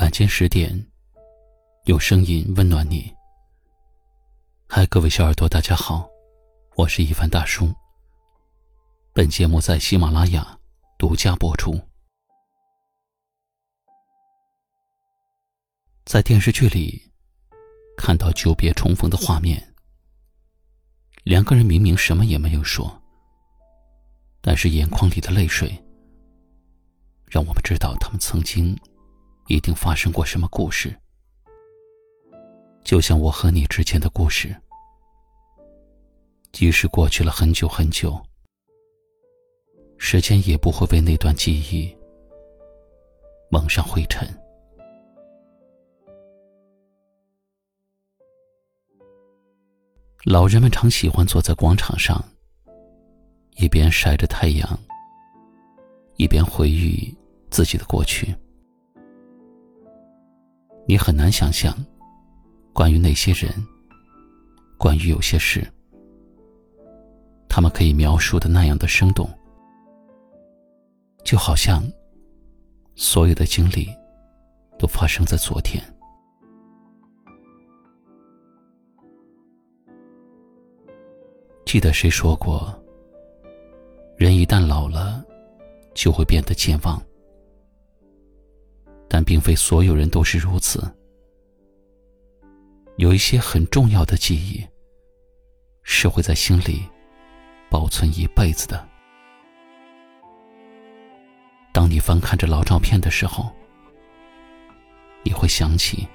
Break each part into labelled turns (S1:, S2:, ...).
S1: 晚间十点，用声音温暖你。嗨，各位小耳朵，大家好，我是一凡大叔。本节目在喜马拉雅独家播出。在电视剧里看到久别重逢的画面，两个人明明什么也没有说，但是眼眶里的泪水让我们知道他们曾经。一定发生过什么故事，就像我和你之间的故事。即使过去了很久很久，时间也不会为那段记忆蒙上灰尘。老人们常喜欢坐在广场上，一边晒着太阳，一边回忆自己的过去。你很难想象，关于那些人，关于有些事，他们可以描述的那样的生动，就好像所有的经历都发生在昨天。记得谁说过，人一旦老了，就会变得健忘。但并非所有人都是如此。有一些很重要的记忆，是会在心里保存一辈子的。当你翻看着老照片的时候，你会想起；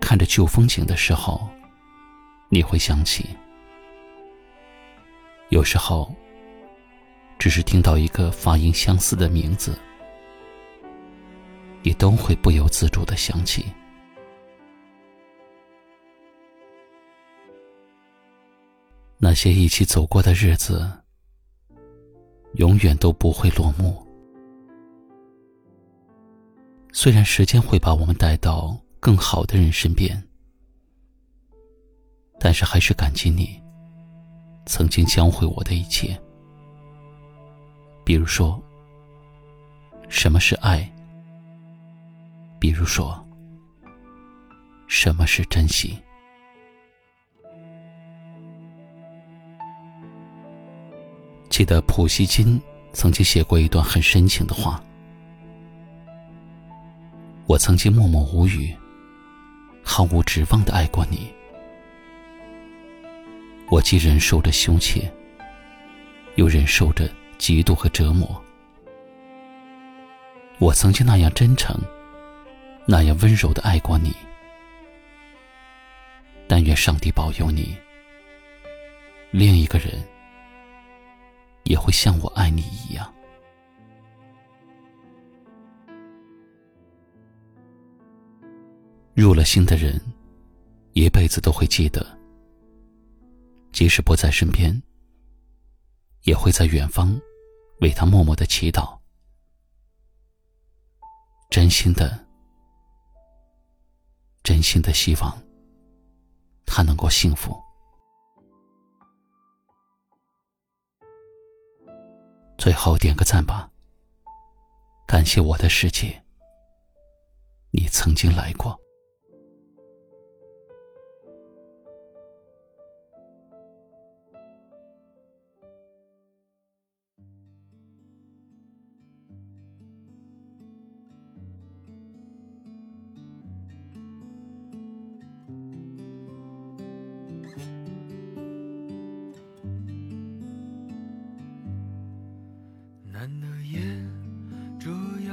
S1: 看着旧风景的时候，你会想起。有时候，只是听到一个发音相似的名字。你都会不由自主的想起那些一起走过的日子，永远都不会落幕。虽然时间会把我们带到更好的人身边，但是还是感激你曾经教会我的一切，比如说，什么是爱。比如说，什么是珍惜？记得普希金曾经写过一段很深情的话：“我曾经默默无语、毫无指望的爱过你，我既忍受着羞怯，又忍受着嫉妒和折磨。我曾经那样真诚。”那样温柔的爱过你，但愿上帝保佑你，另一个人也会像我爱你一样。入了心的人，一辈子都会记得，即使不在身边，也会在远方为他默默的祈祷，真心的。真心的希望，他能够幸福。最后点个赞吧，感谢我的世界，你曾经来过。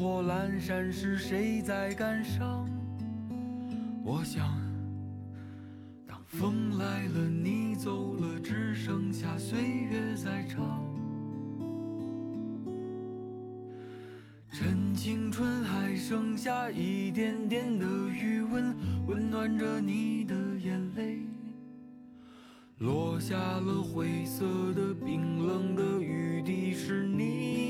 S2: 火阑珊时谁在感伤？我想，当风来了，你走了，只剩下岁月在唱。趁青春还剩下一点点的余温，温暖着你的眼泪。落下了灰色的、冰冷的雨滴，是你